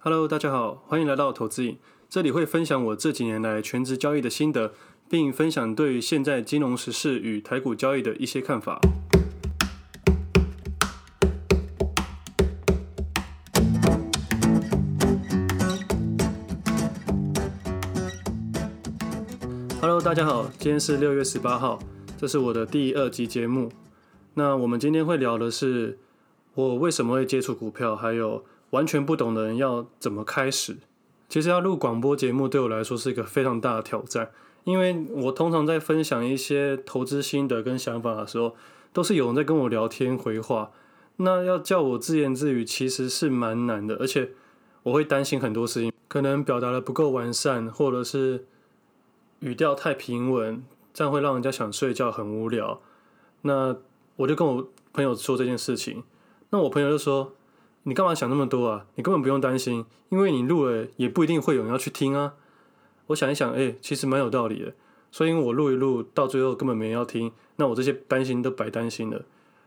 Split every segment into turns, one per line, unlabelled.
Hello，大家好，欢迎来到投资影。这里会分享我这几年来全职交易的心得，并分享对于现在金融时事与台股交易的一些看法。Hello，大家好，今天是六月十八号，这是我的第二集节目。那我们今天会聊的是我为什么会接触股票，还有完全不懂的人要怎么开始。其实要录广播节目对我来说是一个非常大的挑战，因为我通常在分享一些投资心得跟想法的时候，都是有人在跟我聊天回话。那要叫我自言自语，其实是蛮难的，而且我会担心很多事情，可能表达的不够完善，或者是语调太平稳，这样会让人家想睡觉，很无聊。那我就跟我朋友说这件事情，那我朋友就说。你干嘛想那么多啊？你根本不用担心，因为你录了也不一定会有人要去听啊。我想一想，哎，其实蛮有道理的。所以我录一录，到最后根本没人要听，那我这些担心都白担心了。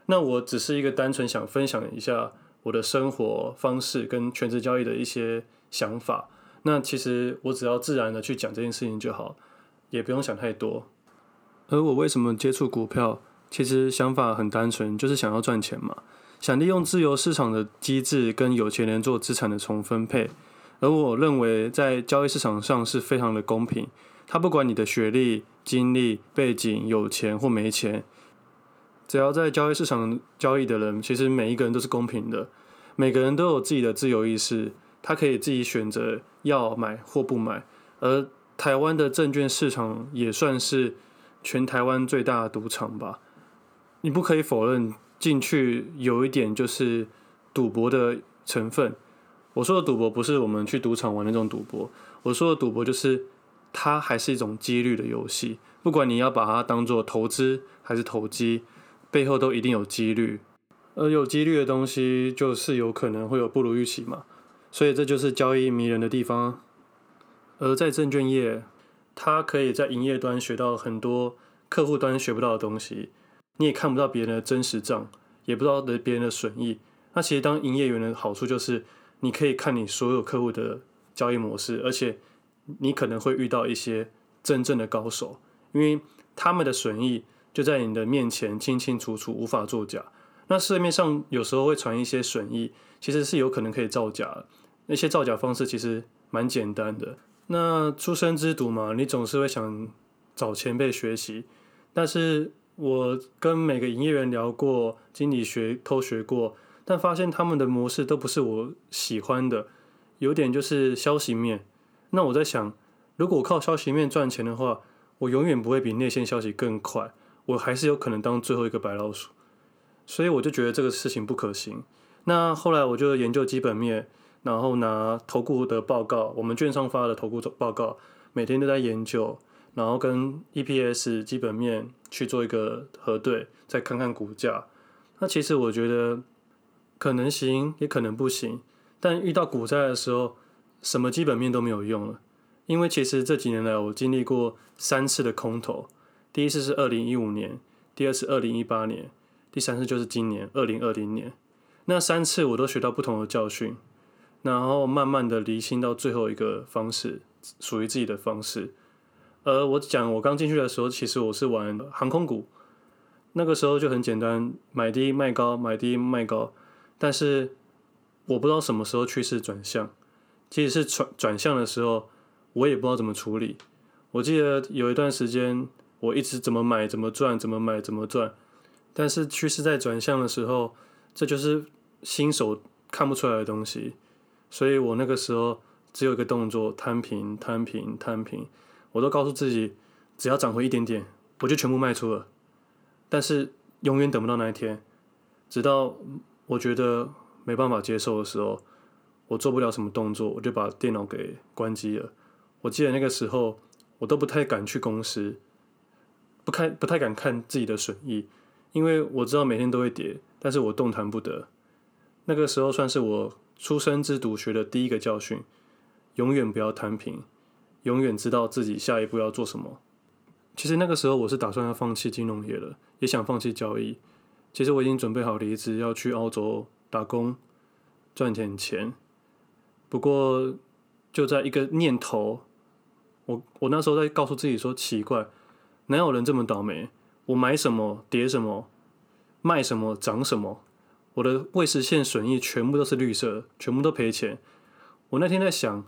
那我只是一个单纯想分享一下我的生活方式跟全职交易的一些想法。那其实我只要自然的去讲这件事情就好，也不用想太多。而我为什么接触股票？其实想法很单纯，就是想要赚钱嘛。想利用自由市场的机制跟有钱人做资产的重分配，而我认为在交易市场上是非常的公平。他不管你的学历、经历、背景、有钱或没钱，只要在交易市场交易的人，其实每一个人都是公平的。每个人都有自己的自由意识，他可以自己选择要买或不买。而台湾的证券市场也算是全台湾最大的赌场吧，你不可以否认。进去有一点就是赌博的成分。我说的赌博不是我们去赌场玩那种赌博，我说的赌博就是它还是一种几率的游戏。不管你要把它当做投资还是投机，背后都一定有几率。而有几率的东西就是有可能会有不如预期嘛。所以这就是交易迷人的地方。而在证券业，它可以在营业端学到很多客户端学不到的东西。你也看不到别人的真实账，也不知道的别人的损益。那其实当营业员的好处就是，你可以看你所有客户的交易模式，而且你可能会遇到一些真正的高手，因为他们的损益就在你的面前清清楚楚，无法作假。那市面上有时候会传一些损益，其实是有可能可以造假。那些造假方式其实蛮简单的。那初生之犊嘛，你总是会想找前辈学习，但是。我跟每个营业员聊过，经理学偷学过，但发现他们的模式都不是我喜欢的，有点就是消息面。那我在想，如果靠消息面赚钱的话，我永远不会比内线消息更快，我还是有可能当最后一个白老鼠。所以我就觉得这个事情不可行。那后来我就研究基本面，然后拿投顾的报告，我们券商发的投顾报告，每天都在研究。然后跟 EPS 基本面去做一个核对，再看看股价。那其实我觉得可能行，也可能不行。但遇到股灾的时候，什么基本面都没有用了。因为其实这几年来，我经历过三次的空头。第一次是二零一五年，第二次二零一八年，第三次就是今年二零二零年。那三次我都学到不同的教训，然后慢慢的厘清到最后一个方式，属于自己的方式。呃，我讲我刚进去的时候，其实我是玩航空股，那个时候就很简单，买低卖高，买低卖高。但是我不知道什么时候趋势转向，即使是转转向的时候，我也不知道怎么处理。我记得有一段时间，我一直怎么买怎么赚，怎么买怎么赚。但是趋势在转向的时候，这就是新手看不出来的东西。所以我那个时候只有一个动作：摊平，摊平，摊平。我都告诉自己，只要涨回一点点，我就全部卖出了。但是永远等不到那一天，直到我觉得没办法接受的时候，我做不了什么动作，我就把电脑给关机了。我记得那个时候，我都不太敢去公司，不看不太敢看自己的损益，因为我知道每天都会跌，但是我动弹不得。那个时候算是我初生之犊学的第一个教训，永远不要摊平。永远知道自己下一步要做什么。其实那个时候我是打算要放弃金融业了，也想放弃交易。其实我已经准备好离职，要去澳洲打工赚点钱。不过就在一个念头，我我那时候在告诉自己说，奇怪，哪有人这么倒霉？我买什么跌什么，卖什么涨什么，我的未实现损益全部都是绿色，全部都赔钱。我那天在想，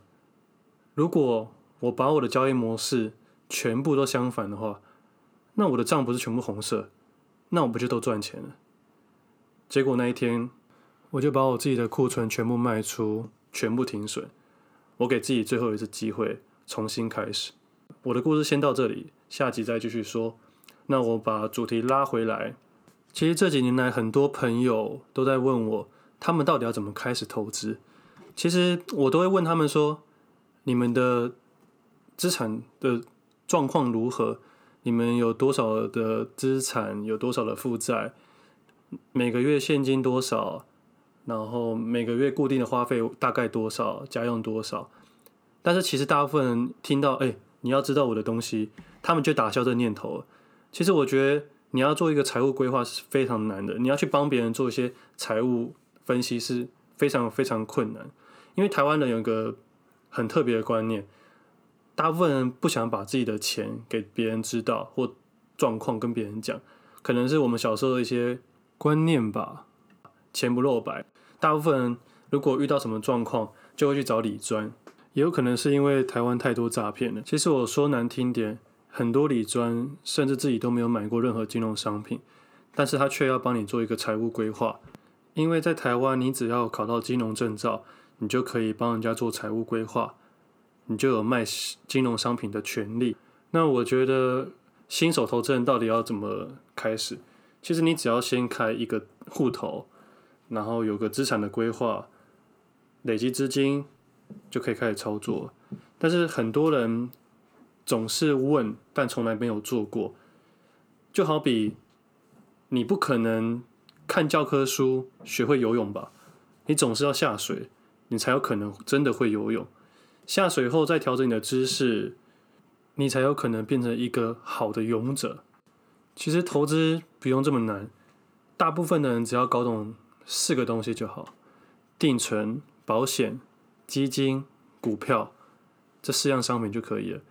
如果我把我的交易模式全部都相反的话，那我的账不是全部红色，那我不就都赚钱了？结果那一天，我就把我自己的库存全部卖出，全部停损。我给自己最后一次机会，重新开始。我的故事先到这里，下集再继续说。那我把主题拉回来。其实这几年来，很多朋友都在问我，他们到底要怎么开始投资？其实我都会问他们说：你们的资产的状况如何？你们有多少的资产？有多少的负债？每个月现金多少？然后每个月固定的花费大概多少？家用多少？但是其实大部分人听到，哎，你要知道我的东西，他们就打消这念头了。其实我觉得你要做一个财务规划是非常难的，你要去帮别人做一些财务分析是非常非常困难。因为台湾人有一个很特别的观念，大部分人不想把自己的钱给别人知道或状况跟别人讲，可能是我们小时候的一些观念吧。钱不露白，大部分人如果遇到什么状况，就会去找理专，也有可能是因为台湾太多诈骗了。其实我说难听点，很多理专甚至自己都没有买过任何金融商品，但是他却要帮你做一个财务规划，因为在台湾，你只要考到金融证照，你就可以帮人家做财务规划，你就有卖金融商品的权利。那我觉得新手投资人到底要怎么开始？其实你只要先开一个户头，然后有个资产的规划，累积资金就可以开始操作。但是很多人总是问，但从来没有做过。就好比你不可能看教科书学会游泳吧？你总是要下水。你才有可能真的会游泳，下水后再调整你的姿势，你才有可能变成一个好的勇者。其实投资不用这么难，大部分的人只要搞懂四个东西就好：定存、保险、基金、股票，这四样商品就可以了。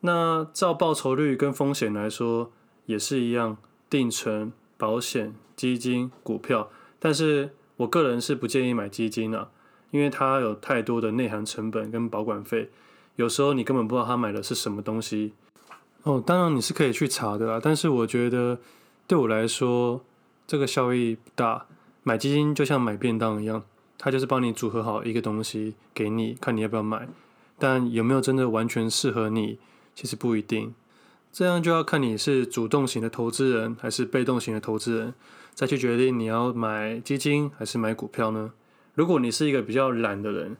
那照报酬率跟风险来说也是一样，定存、保险、基金、股票。但是我个人是不建议买基金的。因为它有太多的内含成本跟保管费，有时候你根本不知道他买的是什么东西。哦，当然你是可以去查的啦，但是我觉得对我来说这个效益不大。买基金就像买便当一样，它就是帮你组合好一个东西给你，看你要不要买。但有没有真的完全适合你，其实不一定。这样就要看你是主动型的投资人还是被动型的投资人，再去决定你要买基金还是买股票呢？如果你是一个比较懒的人，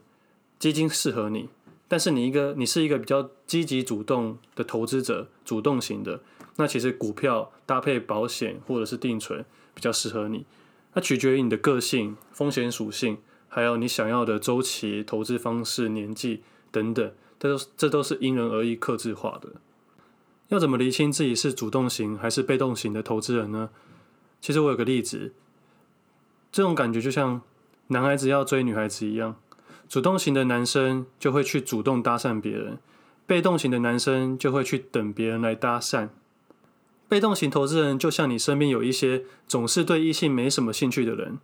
基金适合你；但是你一个你是一个比较积极主动的投资者，主动型的，那其实股票搭配保险或者是定存比较适合你。那取决于你的个性、风险属性，还有你想要的周期、投资方式、年纪等等，这都这都是因人而异、克制化的。要怎么厘清自己是主动型还是被动型的投资人呢？其实我有个例子，这种感觉就像。男孩子要追女孩子一样，主动型的男生就会去主动搭讪别人，被动型的男生就会去等别人来搭讪。被动型投资人就像你身边有一些总是对异性没什么兴趣的人，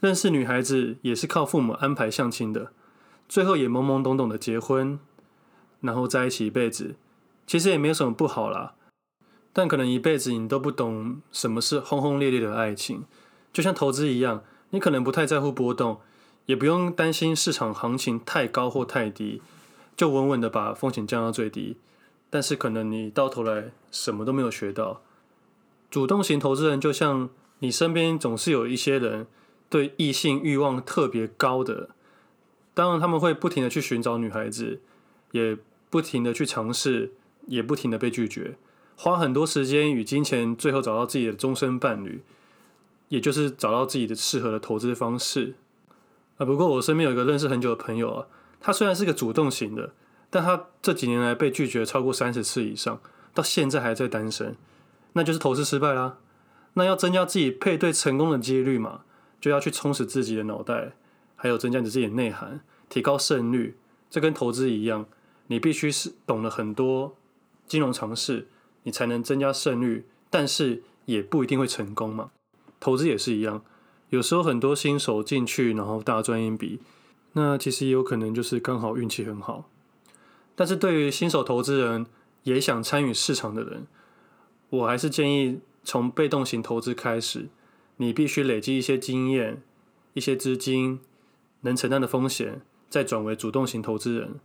认识女孩子也是靠父母安排相亲的，最后也懵懵懂懂的结婚，然后在一起一辈子，其实也没有什么不好啦。但可能一辈子你都不懂什么是轰轰烈烈的爱情，就像投资一样。你可能不太在乎波动，也不用担心市场行情太高或太低，就稳稳的把风险降到最低。但是可能你到头来什么都没有学到。主动型投资人就像你身边总是有一些人对异性欲望特别高的，当然他们会不停的去寻找女孩子，也不停的去尝试，也不停的被拒绝，花很多时间与金钱，最后找到自己的终身伴侣。也就是找到自己的适合的投资方式啊。不过我身边有一个认识很久的朋友啊，他虽然是个主动型的，但他这几年来被拒绝超过三十次以上，到现在还在单身，那就是投资失败啦。那要增加自己配对成功的几率嘛，就要去充实自己的脑袋，还有增加你自己的内涵。提高胜率。这跟投资一样，你必须是懂了很多金融常识，你才能增加胜率，但是也不一定会成功嘛。投资也是一样，有时候很多新手进去，然后大赚一笔，那其实也有可能就是刚好运气很好。但是对于新手投资人，也想参与市场的人，我还是建议从被动型投资开始，你必须累积一些经验、一些资金，能承担的风险。再转为主动型投资人，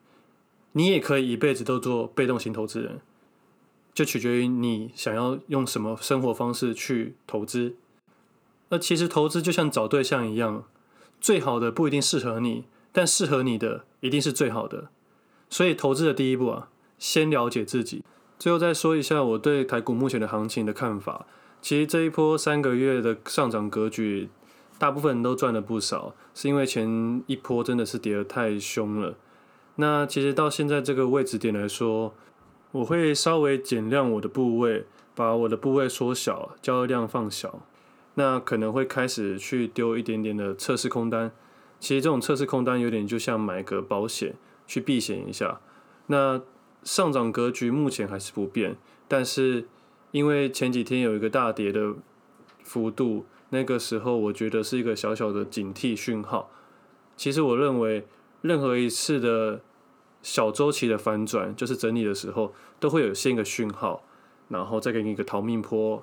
你也可以一辈子都做被动型投资人，就取决于你想要用什么生活方式去投资。那其实投资就像找对象一样，最好的不一定适合你，但适合你的一定是最好的。所以投资的第一步啊，先了解自己。最后再说一下我对台股目前的行情的看法。其实这一波三个月的上涨格局。大部分人都赚了不少，是因为前一波真的是跌得太凶了。那其实到现在这个位置点来说，我会稍微减量我的部位，把我的部位缩小，交易量放小。那可能会开始去丢一点点的测试空单。其实这种测试空单有点就像买个保险，去避险一下。那上涨格局目前还是不变，但是因为前几天有一个大跌的幅度。那个时候，我觉得是一个小小的警惕讯号。其实，我认为任何一次的小周期的反转，就是整理的时候，都会有先一个讯号，然后再给你一个逃命坡，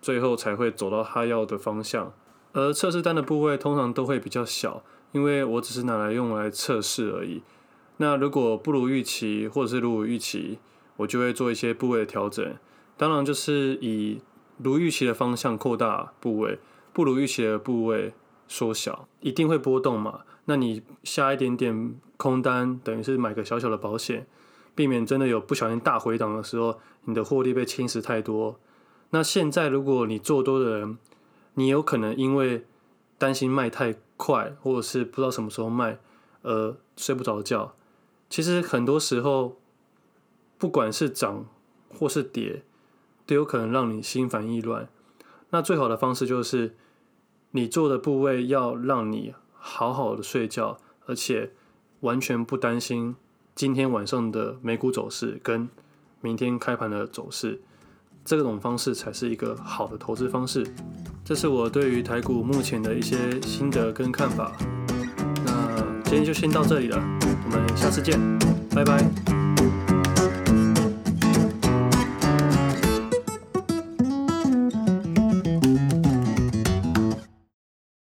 最后才会走到他要的方向。而测试单的部位通常都会比较小，因为我只是拿来用来测试而已。那如果不如预期，或者是如果预期，我就会做一些部位的调整。当然，就是以如预期的方向扩大部位。不如预期的部位缩小，一定会波动嘛？那你下一点点空单，等于是买个小小的保险，避免真的有不小心大回档的时候，你的获利被侵蚀太多。那现在如果你做多的人，你有可能因为担心卖太快，或者是不知道什么时候卖，而睡不着觉。其实很多时候，不管是涨或是跌，都有可能让你心烦意乱。那最好的方式就是，你做的部位要让你好好的睡觉，而且完全不担心今天晚上的美股走势跟明天开盘的走势，这种方式才是一个好的投资方式。这是我对于台股目前的一些心得跟看法。那今天就先到这里了，我们下次见，拜拜。